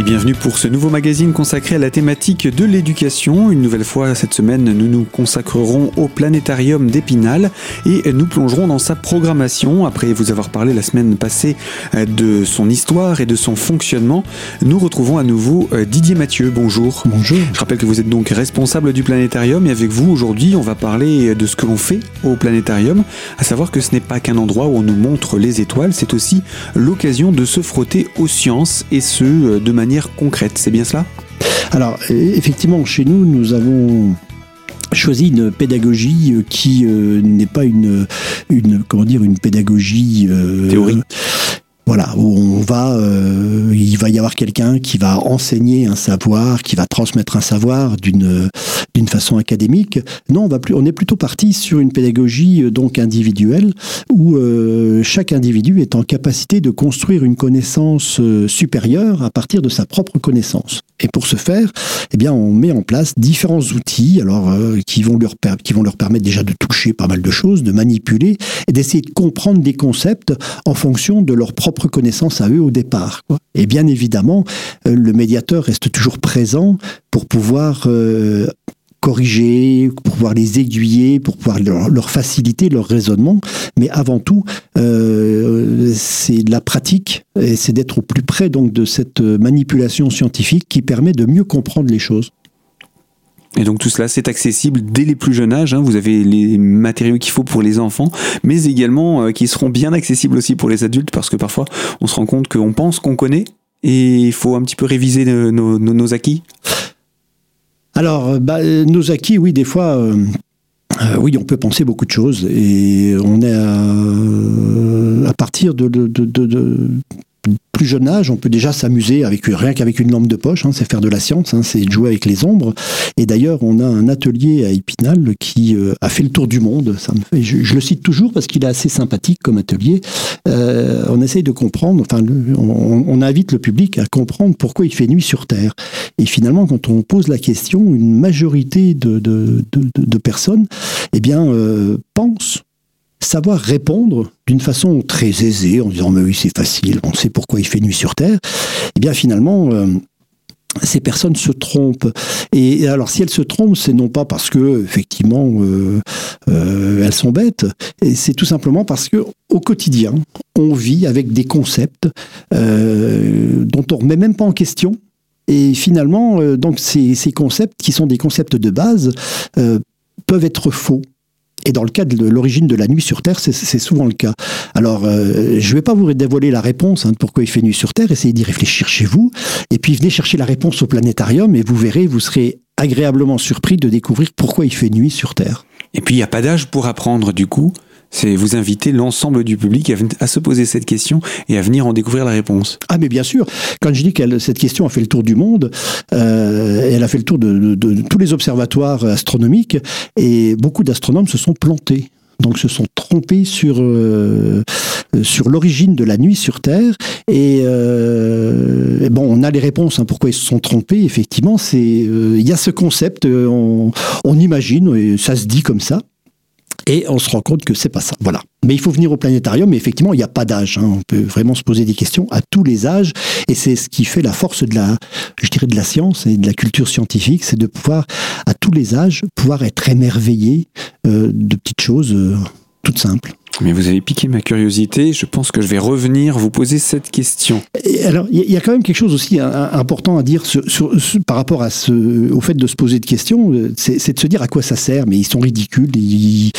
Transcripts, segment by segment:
Et bienvenue pour ce nouveau magazine consacré à la thématique de l'éducation. Une nouvelle fois cette semaine, nous nous consacrerons au planétarium d'Épinal et nous plongerons dans sa programmation. Après vous avoir parlé la semaine passée euh, de son histoire et de son fonctionnement, nous retrouvons à nouveau euh, Didier Mathieu. Bonjour. Bonjour. Je rappelle que vous êtes donc responsable du planétarium et avec vous aujourd'hui, on va parler de ce que l'on fait au planétarium, à savoir que ce n'est pas qu'un endroit où on nous montre les étoiles, c'est aussi l'occasion de se frotter aux sciences et ce euh, de manière concrète. C'est bien cela? Alors, e-, effectivement, chez nous, nous avons choisi une pédagogie euh, qui euh, n'est pas une, une comment dire une pédagogie euh, théorique voilà, où on va, il va y avoir quelqu'un qui va enseigner un savoir, qui va transmettre un savoir d'une façon académique. Non, on va plus, on est plutôt parti sur une pédagogie donc individuelle où chaque individu est en capacité de construire une connaissance supérieure à partir de sa propre connaissance. Et pour ce faire, eh bien, on met en place différents outils, alors qui vont leur qui vont leur permettre déjà de toucher pas mal de choses, de manipuler et d'essayer de comprendre des concepts en fonction de leur propre connaissance à eux au départ. Et bien évidemment, le médiateur reste toujours présent pour pouvoir euh, corriger, pour pouvoir les aiguiller, pour pouvoir leur, faciliter leur raisonnement. Mais avant tout, euh, c'est la pratique et c'est d'être au plus près donc de cette manipulation scientifique qui permet de mieux comprendre les choses. Et donc tout cela, c'est accessible dès les plus jeunes âges. Hein. Vous avez les matériaux qu'il faut pour les enfants, mais également euh, qui seront bien accessibles aussi pour les adultes, parce que parfois, on se rend compte qu'on pense qu'on connaît, et il faut un petit peu réviser nos, nos acquis. Alors, bah, nos acquis, oui, des fois. Euh, euh, oui, on peut penser beaucoup de choses et on est à, partir de, plus jeune âge, on peut déjà s'amuser avec rien qu'avec une lampe de poche, hein, c'est faire de la science, hein, c'est jouer avec les ombres. Et d'ailleurs, on a un atelier à Épinal qui euh, a fait le tour du monde. Ça me fait, je, le cite toujours parce qu'il est assez sympathique comme atelier. Euh, on essaye de comprendre, enfin, on, invite le public à comprendre pourquoi il fait nuit sur Terre. Et finalement, quand on pose la question, une majorité de personnes, eh bien, euh, pensent savoir répondre d'une façon très aisée, en disant mais oui c'est facile, on sait pourquoi il fait nuit sur Terre, eh bien finalement euh, ces personnes se trompent. Et alors, si elles se trompent, c'est non pas parce que effectivement euh, euh, elles sont bêtes, c'est tout simplement parce que au quotidien, on vit avec des concepts dont on remet même pas en question. Et finalement, donc ces, ces, concepts qui sont des concepts de base peuvent être faux. Et dans le cas de l'origine de la nuit sur Terre, c'est souvent le cas. Alors, euh, je ne vais pas vous dévoiler la réponse hein, de pourquoi il fait nuit sur Terre, essayez d'y réfléchir chez vous, et puis venez chercher la réponse au planétarium, et vous verrez, vous serez agréablement surpris de découvrir pourquoi il fait nuit sur Terre. Et puis, il n'y a pas d'âge pour apprendre, du coup? C'est vous inviter l'ensemble du public à, se poser cette question et à venir en découvrir la réponse. Ah mais bien sûr, quand je dis que cette question a fait le tour du monde, euh, elle a fait le tour de, tous les observatoires astronomiques et beaucoup d'astronomes se sont plantés. Donc se sont trompés sur euh, sur l'origine de la nuit sur Terre et, euh, bon on a les réponses hein, pourquoi ils se sont trompés effectivement il y a ce concept on, on imagine et ça se dit comme ça et on se rend compte que c'est pas ça. Voilà. Mais il faut venir au planétarium, mais effectivement, il n'y a pas d'âge. Hein. On peut vraiment se poser des questions à tous les âges, et c'est ce qui fait la force de la, je dirais, de la science et de la culture scientifique, c'est de pouvoir, à tous les âges, pouvoir être émerveillé euh, de petites choses euh, toutes simples. Mais vous avez piqué ma curiosité. Je pense que je vais revenir vous poser cette question. alors, il y, a quand même quelque chose aussi important à dire par rapport au fait de se poser de questions. C'est de se dire à quoi ça sert. Mais ils sont ridicules. Ils,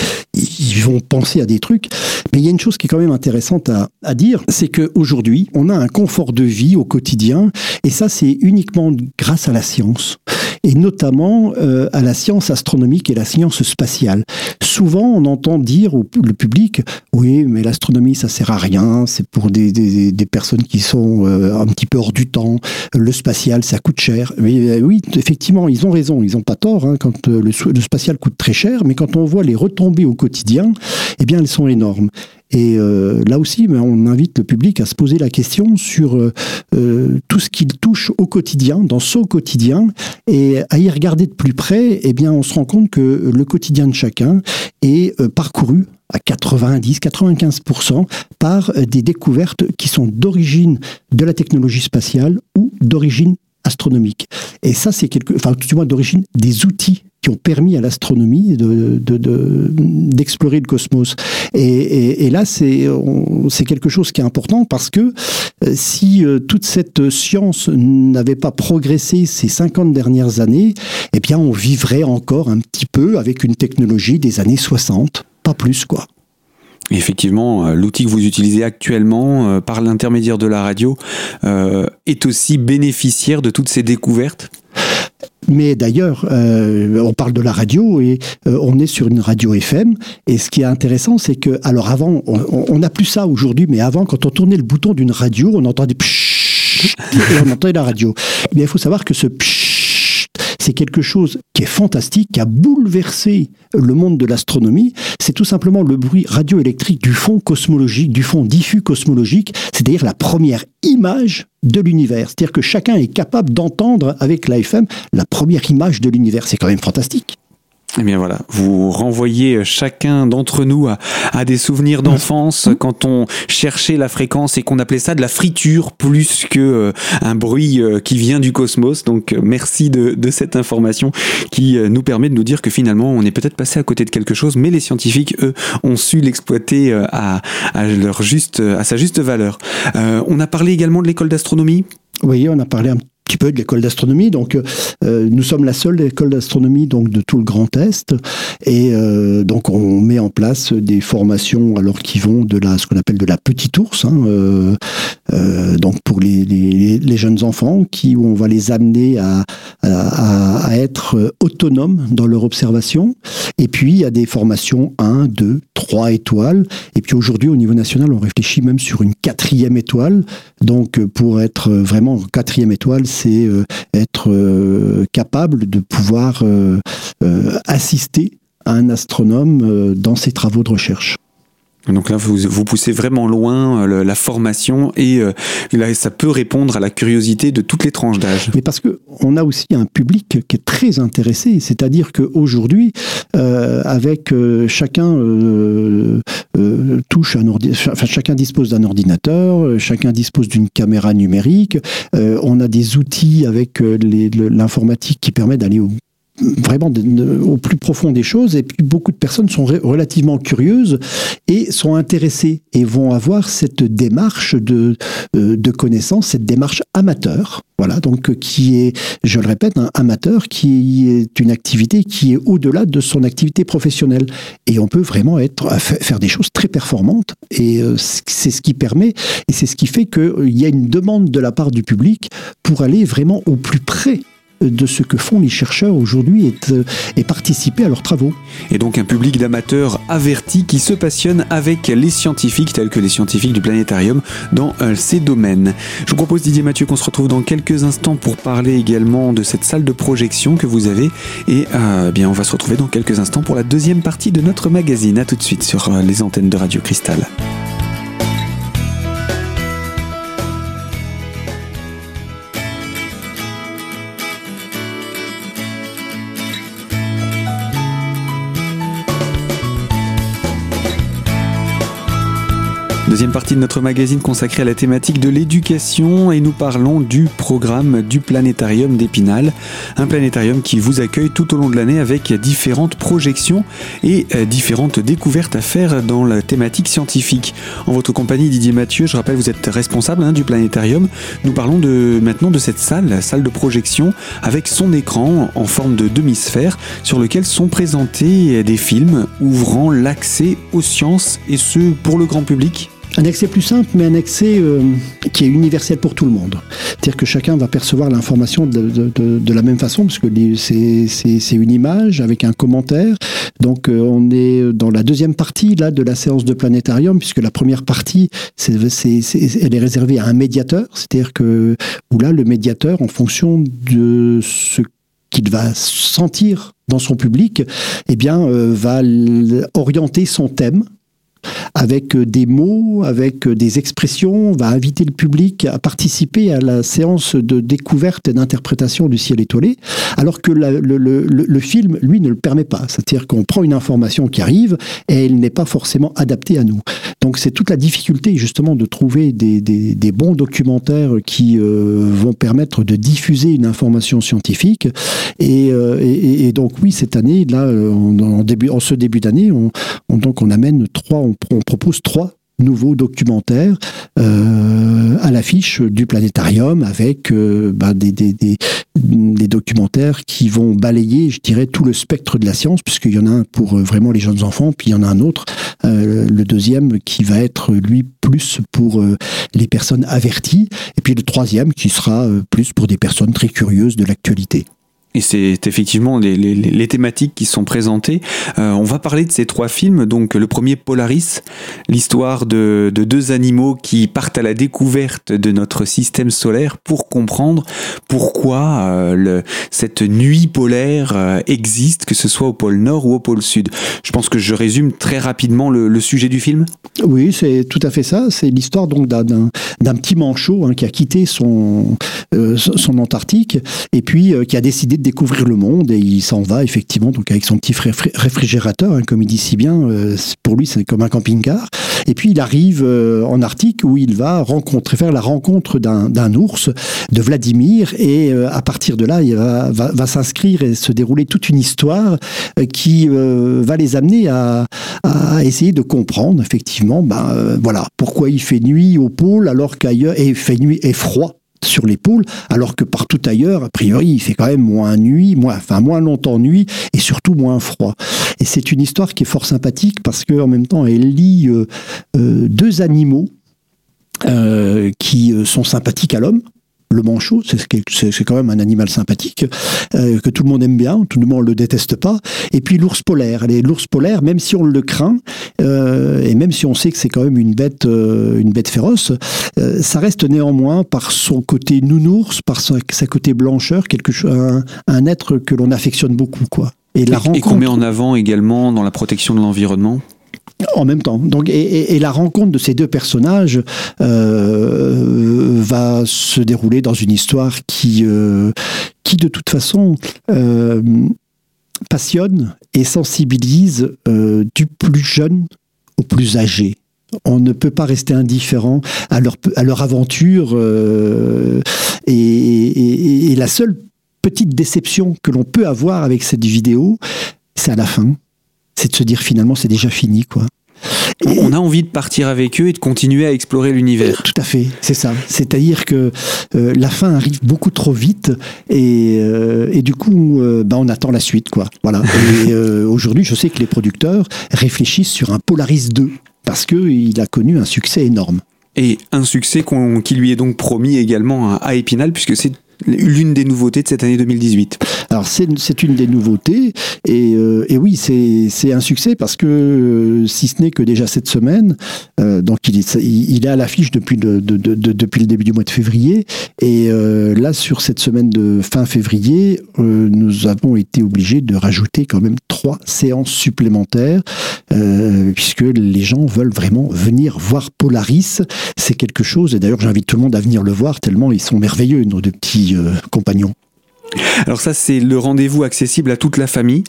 vont penser à des trucs. Mais il y a une chose qui est quand même intéressante à dire, c'est qu'aujourd'hui, on a un confort de vie au quotidien. Et ça, c'est uniquement grâce à la science et notamment euh, à la science astronomique et la science spatiale. Souvent, on entend dire au le public, oui, mais l'astronomie, ça sert à rien, c'est pour des, des, des, personnes qui sont euh, un petit peu hors du temps, le spatial, ça coûte cher. Mais, euh, oui, effectivement, ils ont raison, ils n'ont pas tort, hein, quand le, le spatial coûte très cher, mais quand on voit les retombées au quotidien, eh bien, elles sont énormes. Et euh, là aussi, ben, on invite le public à se poser la question sur euh, euh, tout ce qu'il touche au quotidien, dans son quotidien, et à y regarder de plus près, eh bien, on se rend compte que le quotidien de chacun est parcouru à 90-95% par des découvertes qui sont d'origine de la technologie spatiale ou d'origine astronomique. Et ça, c'est quelque, enfin, du moins d'origine des outils qui ont permis à l'astronomie d'explorer de, de, le cosmos. Et, et, là, c'est quelque chose qui est important parce que euh, si euh, toute cette science n'avait pas progressé ces 50 dernières années, eh bien, on vivrait encore un petit peu avec une technologie des années 60, pas plus, quoi. Effectivement, euh, l'outil que vous utilisez actuellement par l'intermédiaire de la radio est aussi bénéficiaire de toutes ces découvertes? Mais d'ailleurs, euh, on parle de la radio et euh, on est sur une radio FM. Et ce qui est intéressant, c'est que, alors avant, on n'a plus ça aujourd'hui, mais avant, quand on tournait le bouton d'une radio, on entendait pshhh, et on entendait la radio. Mais il faut savoir que ce pshhh, c'est quelque chose qui est fantastique, qui a bouleversé le monde de l'astronomie. C'est tout simplement le bruit radioélectrique du fond cosmologique, du fond diffus cosmologique, c'est-à-dire la première image de l'univers. C'est-à-dire que chacun est capable d'entendre avec l'AFM la première image de l'univers. C'est quand même fantastique. Eh bien voilà, vous renvoyez chacun d'entre nous à, des souvenirs d'enfance mmh. quand on cherchait la fréquence et qu'on appelait ça de la friture plus que euh, un bruit euh, qui vient du cosmos. Donc euh, merci de, cette information qui nous permet de nous dire que finalement on est peut-être passé à côté de quelque chose, mais les scientifiques eux ont su l'exploiter à, leur juste à sa juste valeur. on a parlé également de l'école d'astronomie. Oui, on a parlé un petit peu de l'école d'astronomie. Donc, euh, nous sommes la seule école d'astronomie donc de tout le Grand Est, et euh, donc on met en place des formations alors qui vont de la ce qu'on appelle de la petite ours, hein, euh, donc pour les, les, les, jeunes enfants qui où on va les amener à, à, être autonomes dans leur observation. Et puis il y a des formations 1, 2, 3 étoiles. Et puis aujourd'hui au niveau national, on réfléchit même sur une quatrième étoile. Donc pour être vraiment quatrième étoile, c'est euh, être euh, capable de pouvoir euh, assister un astronome dans ses travaux de recherche. Donc là, vous, vous poussez vraiment loin euh, la formation et euh, ça peut répondre à la curiosité de toutes les tranches d'âge. Mais parce que on a aussi un public qui est très intéressé, c'est-à-dire qu'aujourd'hui, euh, avec chacun touche un enfin, chacun dispose d'un ordinateur, chacun dispose d'une caméra numérique, on a des outils avec l'informatique qui permet d'aller au vraiment au plus profond des choses. Et puis beaucoup de personnes sont relativement curieuses et sont intéressées et vont avoir cette démarche de, euh, de connaissance, cette démarche amateur. Voilà, donc qui est, je le répète, un amateur qui est une activité qui est au-delà de son activité professionnelle. Et on peut vraiment être, faire des choses très performantes. Et euh, c'est ce qui permet, et c'est ce qui fait qu'il y a une demande de la part du public pour aller vraiment au plus près de ce que font les chercheurs aujourd'hui et, euh, participer à leurs travaux. Et donc un public d'amateurs avertis qui se passionnent avec les scientifiques tels que les scientifiques du planétarium dans euh, ces domaines. Je vous propose Didier Mathieu qu'on se retrouve dans quelques instants pour parler également de cette salle de projection que vous avez et euh, bien on va se retrouver dans quelques instants pour la deuxième partie de notre magazine. A tout de suite sur les antennes de Radio Cristal. Deuxième partie de notre magazine consacrée à la thématique de l'éducation et nous parlons du programme du planétarium d'Épinal. Un planétarium qui vous accueille tout au long de l'année avec différentes projections et euh, différentes découvertes à faire dans la thématique scientifique. En votre compagnie, Didier Mathieu, je rappelle, vous êtes responsable hein, du planétarium. Nous parlons de, maintenant de cette salle, salle de projection, avec son écran en forme de demi-sphère sur lequel sont présentés des films ouvrant l'accès aux sciences et ce pour le grand public un accès plus simple, mais un accès euh, qui est universel pour tout le monde. C'est-à-dire que chacun va percevoir l'information de, la même façon, parce que c'est une image avec un commentaire. Donc euh, on est dans la deuxième partie là de la séance de planétarium, puisque la première partie, c'est elle est réservée à un médiateur, c'est-à-dire que où là le médiateur, en fonction de ce qu'il va sentir dans son public, eh bien, euh, va orienter son thème avec des mots, avec des expressions, va inviter le public à participer à la séance de découverte et d'interprétation du ciel étoilé, alors que le, le, film, lui, ne le permet pas. C'est-à-dire qu'on prend une information qui arrive et elle n'est pas forcément adaptée à nous. Donc c'est toute la difficulté justement de trouver des, des, bons documentaires qui euh, vont permettre de diffuser une information scientifique. Et, euh, et, donc oui, cette année, là, en, début, en ce début d'année, on, donc on amène trois, on, on propose trois nouveaux documentaires euh, à l'affiche du planétarium avec euh, bah, des, des, des, documentaires qui vont balayer, je dirais, tout le spectre de la science, puisqu'il y en a un pour euh, vraiment les jeunes enfants, puis il y en a un autre, le deuxième qui va être, lui, plus pour les personnes averties, et puis le troisième qui sera plus pour des personnes très curieuses de l'actualité. Et c'est effectivement les, thématiques qui sont présentées. Euh, on va parler de ces trois films. Donc le premier Polaris, l'histoire de, de, deux animaux qui partent à la découverte de notre système solaire pour comprendre pourquoi euh, cette nuit polaire euh, existe, que ce soit au pôle Nord ou au pôle Sud. Je pense que je résume très rapidement le, sujet du film. Oui, c'est tout à fait ça. C'est l'histoire donc d'un petit manchot hein, qui a quitté son, son Antarctique et puis qui a décidé découvrir le monde et il s'en va effectivement donc avec son petit réfrigérateur, hein, comme il dit si bien. Euh, pour lui, c'est comme un camping-car. Et puis il arrive euh, en Arctique où il va rencontrer, faire la rencontre d'un ours, de Vladimir, et euh, à partir de là, il va, va, s'inscrire et se dérouler toute une histoire qui va les amener à, essayer de comprendre effectivement, ben voilà, pourquoi il fait nuit au pôle alors qu'ailleurs, il fait nuit et froid sur l'épaule, alors que partout ailleurs, a priori, il fait quand même moins nuit, moins, enfin moins longtemps nuit, et surtout moins froid. Et c'est une histoire qui est fort sympathique parce qu'en même temps, elle lie euh, euh, deux animaux euh, qui sont sympathiques à l'homme, le manchot, c'est quand même un animal sympathique, euh, que tout le monde aime bien, tout le monde ne le déteste pas. Et puis l'ours polaire. L'ours polaire, même si on le craint, euh, et même si on sait que c'est quand même une bête, euh, une bête féroce, ça reste néanmoins par son côté nounours, par sa, côté blancheur, quelque chose, un, être que l'on affectionne beaucoup, quoi. Et, et qu'on met en avant également dans la protection de l'environnement? En même temps. Donc, et, la rencontre de ces deux personnages euh, va se dérouler dans une histoire qui, euh, de toute façon, euh, passionne et sensibilise du plus jeune au plus âgé. On ne peut pas rester indifférent à leur, aventure. Et la seule petite déception que l'on peut avoir avec cette vidéo, c'est à la fin c'est de se dire finalement c'est déjà fini quoi. on a envie de partir avec eux et de continuer à explorer l'univers. Tout à fait, c'est ça. C'est-à-dire que euh, la fin arrive beaucoup trop vite et, euh, et du coup, euh, bah, on attend la suite, quoi. Voilà. et aujourd'hui, je sais que les producteurs réfléchissent sur un Polaris 2 parce que il a connu un succès énorme. Et un succès qui lui est donc promis également à Épinal, puisque c'est l'une des nouveautés de cette année 2018. Alors c'est une des nouveautés et, euh, et oui c'est un succès parce que euh, si ce n'est que déjà cette semaine, euh, donc il est, il est à l'affiche depuis, de, de, de, depuis le début du mois de février et là sur cette semaine de fin février, nous avons été obligés de rajouter quand même trois séances supplémentaires puisque les gens veulent vraiment venir voir Polaris. C'est quelque chose et d'ailleurs j'invite tout le monde à venir le voir tellement ils sont merveilleux nos deux petits euh, compagnons. Alors ça, c'est le rendez-vous accessible à toute la famille.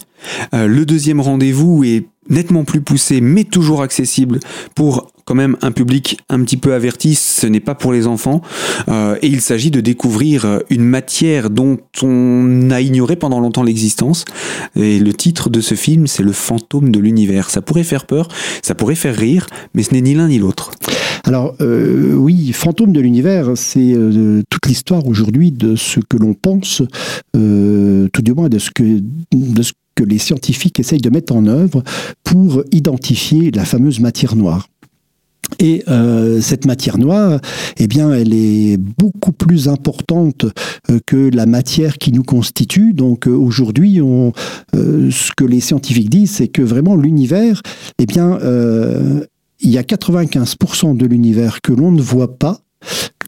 Euh, le deuxième rendez-vous est nettement plus poussé, mais toujours accessible pour quand même un public un petit peu averti. Ce n'est pas pour les enfants. Euh, et il s'agit de découvrir une matière dont on a ignoré pendant longtemps l'existence. Et le titre de ce film, c'est Le fantôme de l'univers. Ça pourrait faire peur, ça pourrait faire rire, mais ce n'est ni l'un ni l'autre. Alors euh, oui, Fantôme de l'univers, c'est euh, toute l'histoire aujourd'hui de ce que l'on pense, tout du moins de ce que de ce que les scientifiques essayent de mettre en œuvre pour identifier la fameuse matière noire. Et cette matière noire, eh bien, elle est beaucoup plus importante que la matière qui nous constitue. Donc aujourd'hui, on, ce que les scientifiques disent, c'est que vraiment l'univers, eh bien, il y a 95% de l'univers que l'on ne voit pas,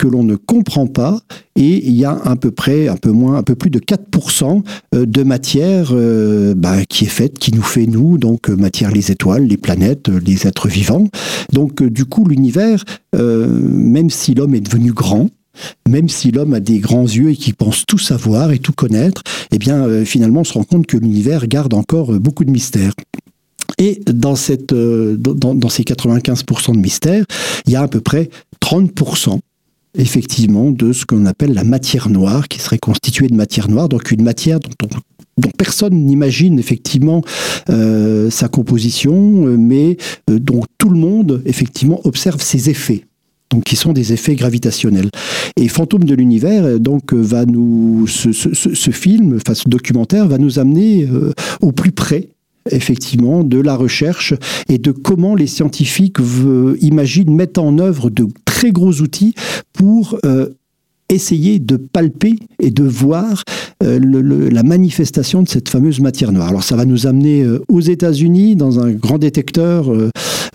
que l'on ne comprend pas et il y a à peu près, un peu moins, un peu plus de 4% euh, de matière euh, bah, qui est faite, qui nous fait nous, donc euh, matière les étoiles, les planètes, les êtres vivants. Donc du coup l'univers, même si l'homme est devenu grand, même si l'homme a des grands yeux et qui pense tout savoir et tout connaître, eh bien finalement on se rend compte que l'univers garde encore beaucoup de mystères. Et dans, cette, dans, dans ces 95% de mystères, il y a à peu près 30% effectivement de ce qu'on appelle la matière noire, qui serait constituée de matière noire, donc une matière dont, personne n'imagine effectivement euh, sa composition, euh, mais euh, dont tout le monde effectivement observe ses effets. Donc, qui sont des effets gravitationnels. Et Fantôme de l'univers, donc, va nous, ce, film, enfin, ce documentaire, va nous amener au plus près effectivement de la recherche et de comment les scientifiques imaginent mettre en œuvre de très gros outils pour euh, essayer de palper et de voir euh, la manifestation de cette fameuse matière noire. Alors ça va nous amener euh, aux États-Unis dans un grand détecteur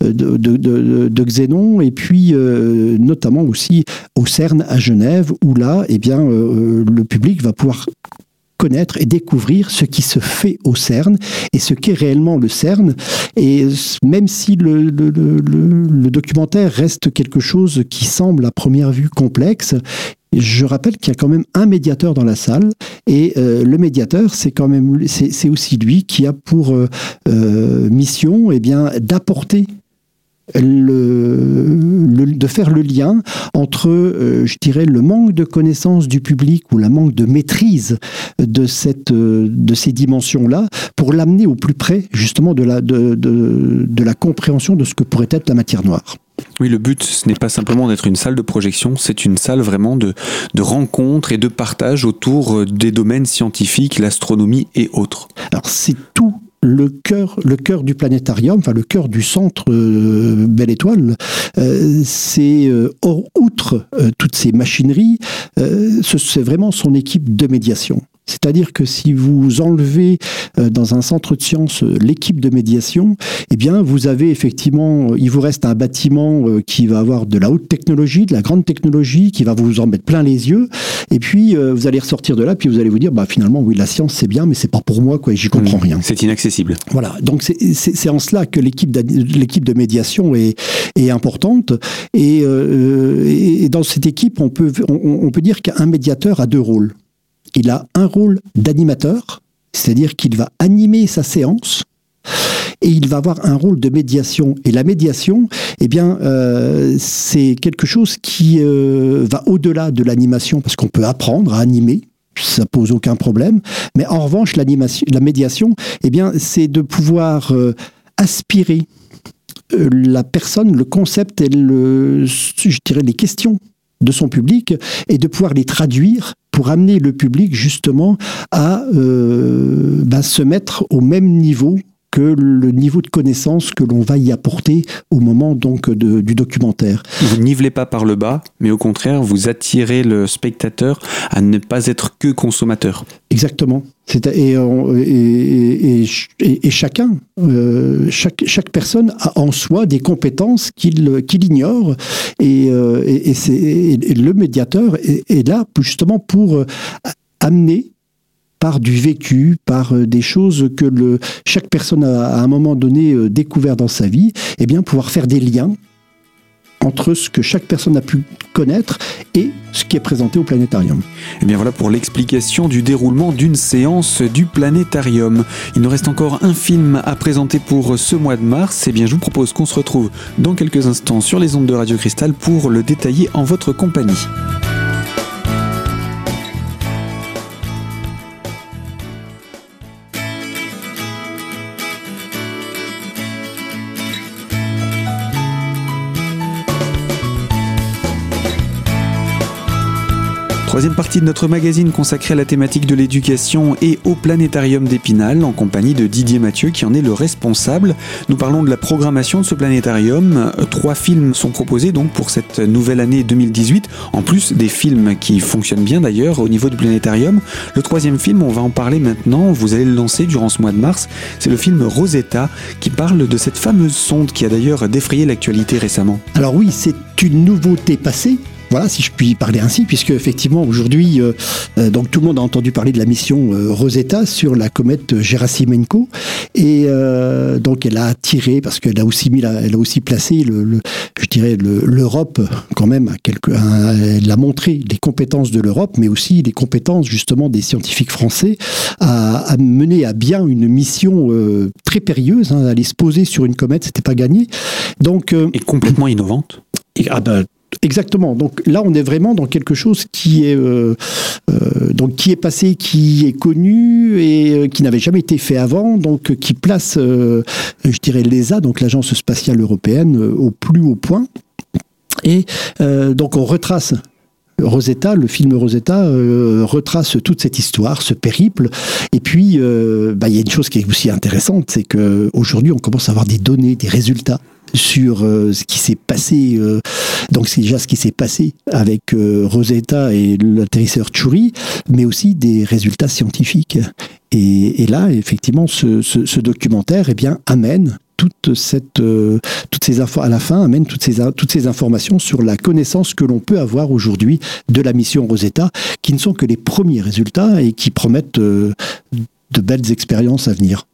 de, xénon et puis notamment aussi au CERN à Genève où là, eh bien, le public va pouvoir connaître et découvrir ce qui se fait au CERN et ce qu'est réellement le CERN. Et même si le, documentaire reste quelque chose qui semble à première vue complexe, je rappelle qu'il y a quand même un médiateur dans la salle et euh, le médiateur, c'est quand même c'est aussi lui qui a pour euh, euh, mission eh bien d'apporter le, faire le lien entre, euh, je dirais, le manque de connaissance du public ou la manque de maîtrise de, cette, euh, de ces dimensions-là pour l'amener au plus près justement de la, de, de, la compréhension de ce que pourrait être la matière noire. Oui, le but, ce n'est pas simplement d'être une salle de projection, c'est une salle vraiment de, de rencontre et de partage autour des domaines scientifiques, l'astronomie et autres. Alors c'est tout le cœur, le cœur du planétarium, enfin le cœur du centre euh, Belle Étoile, euh, c'est euh, outre toutes ces machineries, c'est vraiment son équipe de médiation. C'est-à-dire que si vous enlevez euh, dans un centre de sciences euh, l'équipe de médiation, eh bien, vous avez effectivement, euh, il vous reste un bâtiment qui va avoir de la haute technologie, de la grande technologie, qui va vous en mettre plein les yeux. Et puis, vous allez ressortir de là, puis vous allez vous dire, bah, finalement, oui, la science, c'est bien, mais c'est pas pour moi, quoi, j'y comprends mmh. rien. C'est inaccessible. Voilà. Donc, c'est en cela que l'équipe de médiation est, est importante. Et, et, dans cette équipe, on peut, on peut dire qu'un médiateur a deux rôles il a un rôle d'animateur, c'est-à-dire qu'il va animer sa séance et il va avoir un rôle de médiation. Et la médiation, eh bien, euh, c'est quelque chose qui euh, va au-delà de l'animation, parce qu'on peut apprendre à animer, ça pose aucun problème. Mais en revanche, la médiation, eh bien, c'est de pouvoir euh, aspirer la personne, le concept et le, je les questions de son public et de pouvoir les traduire pour amener le public justement à euh, ben, se mettre au même niveau que le niveau de connaissance que l'on va y apporter au moment donc du documentaire. Vous nivelez pas par le bas, mais au contraire, vous attirez le spectateur à ne pas être que consommateur. Exactement. Et, et, et, chacun, euh, chaque, chaque personne a en soi des compétences qu'il ignore. Et, euh, le médiateur est, là justement pour euh, amener par du vécu, par euh, des choses que chaque personne a à un moment donné euh, découvert dans sa vie, et eh bien pouvoir faire des liens entre ce que chaque personne a pu connaître et ce qui est présenté au planétarium. Et eh bien voilà pour l'explication du déroulement d'une séance du planétarium. Il nous reste encore un film à présenter pour ce mois de mars. Et eh bien je vous propose qu'on se retrouve dans quelques instants sur les ondes de Radio Cristal pour le détailler en votre compagnie. Troisième partie de notre magazine consacrée à la thématique de l'éducation et au planétarium d'Épinal en compagnie de Didier Mathieu qui en est le responsable. Nous parlons de la programmation de ce planétarium. Trois films sont proposés donc pour cette nouvelle année 2018, en plus des films qui fonctionnent bien d'ailleurs au niveau du planétarium. Le troisième film, on va en parler maintenant, vous allez le lancer durant ce mois de mars, c'est le film Rosetta qui parle de cette fameuse sonde qui a d'ailleurs défrayé l'actualité récemment. Alors oui, c'est une nouveauté passée Voilà, si je puis parler ainsi, puisque effectivement aujourd'hui, euh, euh, donc tout le monde a entendu parler de la mission euh, Rosetta sur la comète Gerasimenko, et donc elle a tiré parce qu'elle a aussi mis, elle a aussi placé le, je dirais l'Europe quand même à quelque, elle a montré les compétences de l'Europe, mais aussi les compétences justement des scientifiques français à, mener à bien une mission très périlleuse, hein, aller se poser sur une comète, c'était pas gagné. Donc et complètement innovante. ah ben, Exactement. Donc là, on est vraiment dans quelque chose qui est euh, euh, donc qui est passé, qui est connu et euh, qui n'avait jamais été fait avant. Donc qui place, je dirais, l'ESA, donc l'agence spatiale européenne, au plus haut point. Et donc on retrace Rosetta, le film Rosetta retrace toute cette histoire, ce périple. Et puis, bah, il y a une chose qui est aussi intéressante, c'est qu'aujourd'hui, on commence à avoir des données, des résultats sur euh, ce qui s'est passé. Euh, donc c'est déjà ce qui s'est passé avec euh, Rosetta et l'atterrisseur Churi, mais aussi des résultats scientifiques. Et, là, effectivement, ce, documentaire eh bien, amène toute cette, toutes ces infos à la fin amène toutes ces, toutes ces informations sur la connaissance que l'on peut avoir aujourd'hui de la mission Rosetta, qui ne sont que les premiers résultats et qui promettent de belles expériences à venir.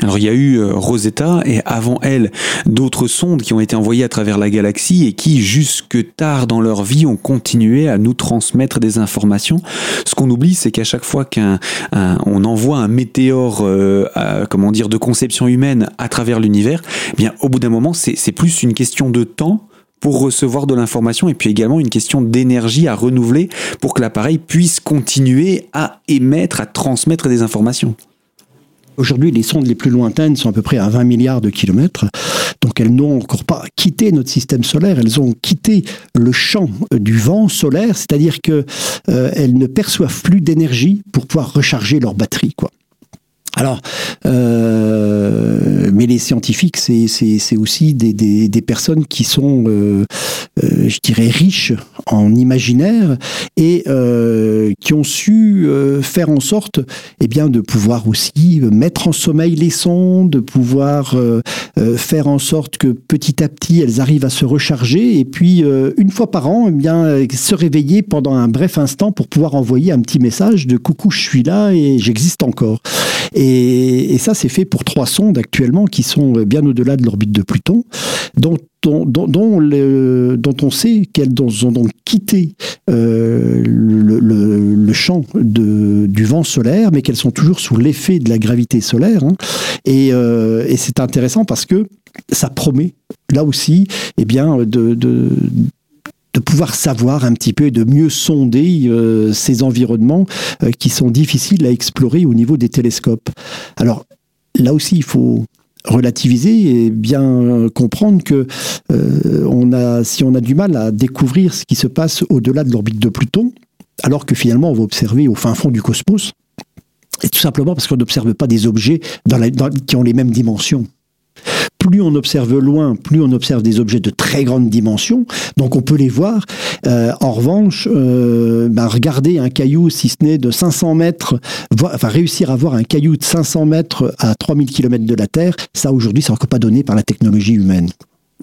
Alors il y a eu euh, Rosetta et avant elle d'autres sondes qui ont été envoyées à travers la galaxie et qui jusque tard dans leur vie ont continué à nous transmettre des informations. Ce qu'on oublie c'est qu'à chaque fois qu'on envoie un météore euh, comment dire de conception humaine à travers l'univers, eh bien au bout d'un moment c'est plus une question de temps pour recevoir de l'information et puis également une question d'énergie à renouveler pour que l'appareil puisse continuer à émettre, à transmettre des informations. Aujourd'hui, les sondes les plus lointaines sont à peu près à 20 milliards de kilomètres. Donc elles n'ont encore pas quitté notre système solaire, elles ont quitté le champ du vent solaire, c'est-à-dire qu'elles euh, ne perçoivent plus d'énergie pour pouvoir recharger leur batterie. Quoi. Alors, euh, mais les scientifiques, c'est aussi des, personnes qui sont, euh, euh, je dirais, riches en imaginaire et euh, qui ont su faire en sorte, eh bien, de pouvoir aussi mettre en sommeil les sondes, de pouvoir faire en sorte que petit à petit elles arrivent à se recharger et puis une fois par an, eh bien, se réveiller pendant un bref instant pour pouvoir envoyer un petit message de coucou, je suis là et j'existe encore. Et, ça, c'est fait pour trois sondes actuellement qui sont bien au-delà de l'orbite de Pluton, dont dont, dont, on sait qu'elles ont donc quitté euh, le, champ de, du vent solaire, mais qu'elles sont toujours sous l'effet de la gravité solaire. Hein. Euh, et, c'est intéressant parce que ça promet, là aussi, eh bien, de, de de pouvoir savoir un petit peu et de mieux sonder euh, ces environnements euh, qui sont difficiles à explorer au niveau des télescopes. Alors là aussi, il faut relativiser et bien comprendre que euh, si on a du mal à découvrir ce qui se passe au-delà de l'orbite de Pluton, alors que finalement on va observer au fin fond du cosmos, et tout simplement parce qu'on n'observe pas des objets qui ont les mêmes dimensions plus on observe loin, plus on observe des objets de très grande dimension, donc on peut les voir. Euh, en revanche, euh, ben, regarder un caillou, si ce n'est de 500 mètres, enfin réussir à voir un caillou de 500 mètres à 3000 km de la Terre, ça aujourd'hui, c'est encore pas donné par la technologie humaine.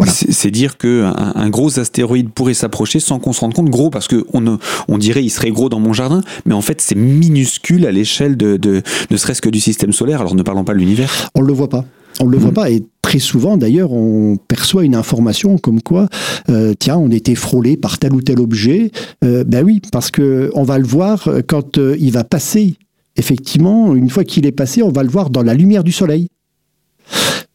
C'est dire qu'un un gros astéroïde pourrait s'approcher sans qu'on se rende compte, gros parce que on, dirait il serait gros dans mon jardin, mais en fait c'est minuscule à l'échelle de, de ne serait-ce que du système solaire. Alors ne parlons pas de l'univers. On le voit pas. On ne le voit mm. pas. Et très souvent, d'ailleurs, on perçoit une information comme quoi, euh, tiens, on était frôlé par tel ou tel objet. Euh, ben oui, parce que on va le voir quand euh, il va passer. Effectivement, une fois qu'il est passé, on va le voir dans la lumière du soleil.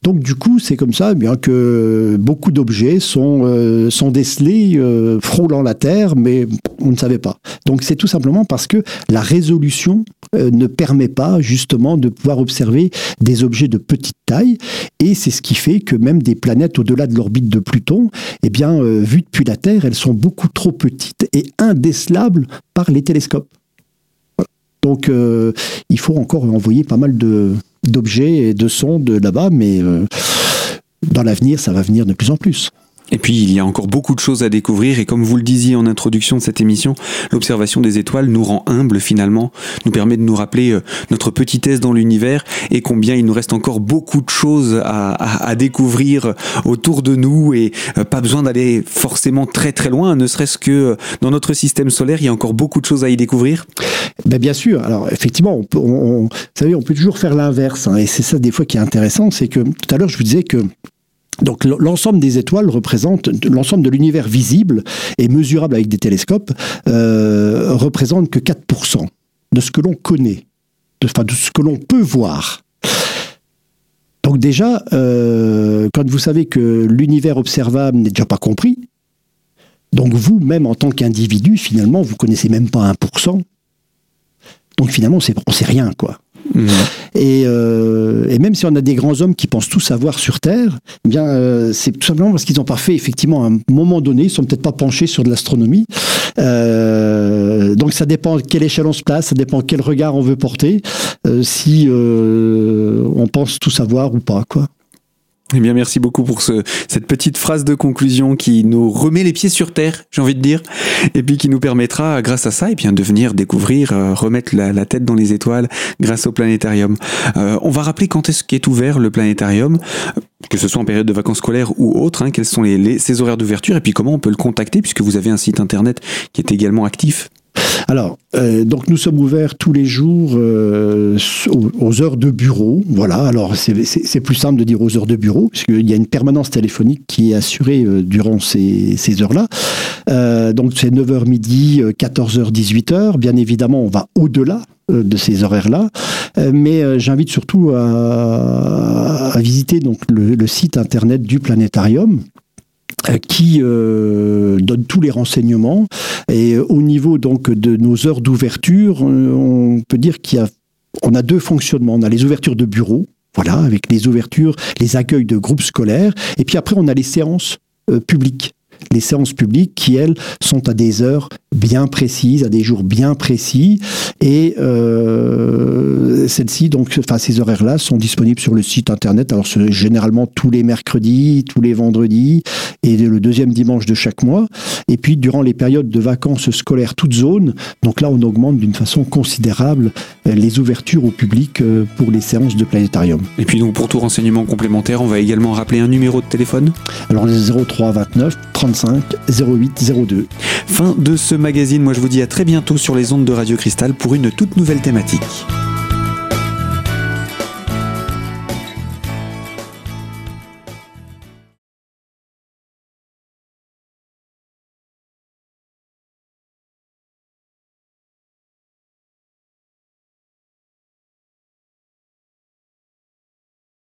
Donc du coup, c'est comme ça eh bien que beaucoup d'objets sont, euh, sont décelés euh, frôlant la Terre, mais on ne savait pas. Donc c'est tout simplement parce que la résolution euh, ne permet pas justement de pouvoir observer des objets de petite taille, et c'est ce qui fait que même des planètes au-delà de l'orbite de Pluton, eh bien, vues depuis la Terre, elles sont beaucoup trop petites et indécelables par les télescopes. Donc il faut encore envoyer pas mal de, d'objets et de sondes là-bas, mais euh, dans l'avenir, ça va venir de plus en plus. Et puis il y a encore beaucoup de choses à découvrir. Et comme vous le disiez en introduction de cette émission, l'observation des étoiles nous rend humbles finalement, nous permet de nous rappeler euh, notre petitesse dans l'univers et combien il nous reste encore beaucoup de choses à, découvrir autour de nous et euh, pas besoin d'aller forcément très très loin, ne serait-ce que euh, dans notre système solaire, il y a encore beaucoup de choses à y découvrir. Ben bien sûr, alors effectivement, on peut, vous savez, on peut toujours faire l'inverse hein, et c'est ça des fois qui est intéressant, c'est que tout à l'heure je vous disais que donc l'ensemble des étoiles représente l'ensemble de l'univers visible et mesurable avec des télescopes euh, représente que 4% de ce que l'on connaît, de, enfin, de ce que l'on peut voir. Donc déjà, euh, quand vous savez que l'univers observable n'est déjà pas compris, donc vous, même en tant qu'individu, finalement, vous connaissez même pas 1%. Donc finalement, on ne sait rien, quoi. Mhm. Euh, et, même si on a des grands hommes qui pensent tout savoir sur Terre, eh euh, c'est tout simplement parce qu'ils n'ont pas fait, effectivement, à un moment donné, ils sont peut-être pas penchés sur de l'astronomie. Euh, donc ça dépend quelle échelle on se place, ça dépend quel regard on veut porter, si on pense tout savoir ou pas, quoi. Eh bien, merci beaucoup pour ce, cette petite phrase de conclusion qui nous remet les pieds sur terre, j'ai envie de dire, et puis qui nous permettra, grâce à ça, et eh bien, de venir découvrir, euh, remettre la, tête dans les étoiles grâce au planétarium. Euh, on va rappeler quand est-ce qu'est ouvert le planétarium, que ce soit en période de vacances scolaires ou autre, hein, quels sont ses horaires d'ouverture, et puis comment on peut le contacter, puisque vous avez un site internet qui est également actif. Alors, euh, donc nous sommes ouverts tous les jours euh, aux, heures de bureau. Voilà, alors c'est plus simple de dire aux heures de bureau, puisqu'il y a une permanence téléphonique qui est assurée euh, durant ces, heures-là. donc c'est 9h midi, 14h, 18h. Bien évidemment, on va au-delà de ces horaires-là. mais j'invite surtout à, visiter donc le, site internet du planétarium qui euh, donne tous les renseignements. Et au niveau donc de nos heures d'ouverture, euh, on peut dire qu'il y a, on a deux fonctionnements. On a les ouvertures de bureaux, voilà, avec les ouvertures, les accueils de groupes scolaires, et puis après on a les séances publiques les séances publiques qui, elles, sont à des heures bien précises, à des jours bien précis. Et euh, celles-ci, donc, enfin, ces horaires-là sont disponibles sur le site internet. Alors, c'est généralement tous les mercredis, tous les vendredis et le deuxième dimanche de chaque mois. Et puis, durant les périodes de vacances scolaires, toutes zones, donc là, on augmente d'une façon considérable euh, les ouvertures au public euh, pour les séances de planétarium. Et puis, donc, pour tout renseignement complémentaire, on va également rappeler un numéro de téléphone? Alors, les 03 29 35 08 02. Fin de ce magazine. Moi, je vous dis à très bientôt sur les ondes de Radio Cristal pour une toute nouvelle thématique.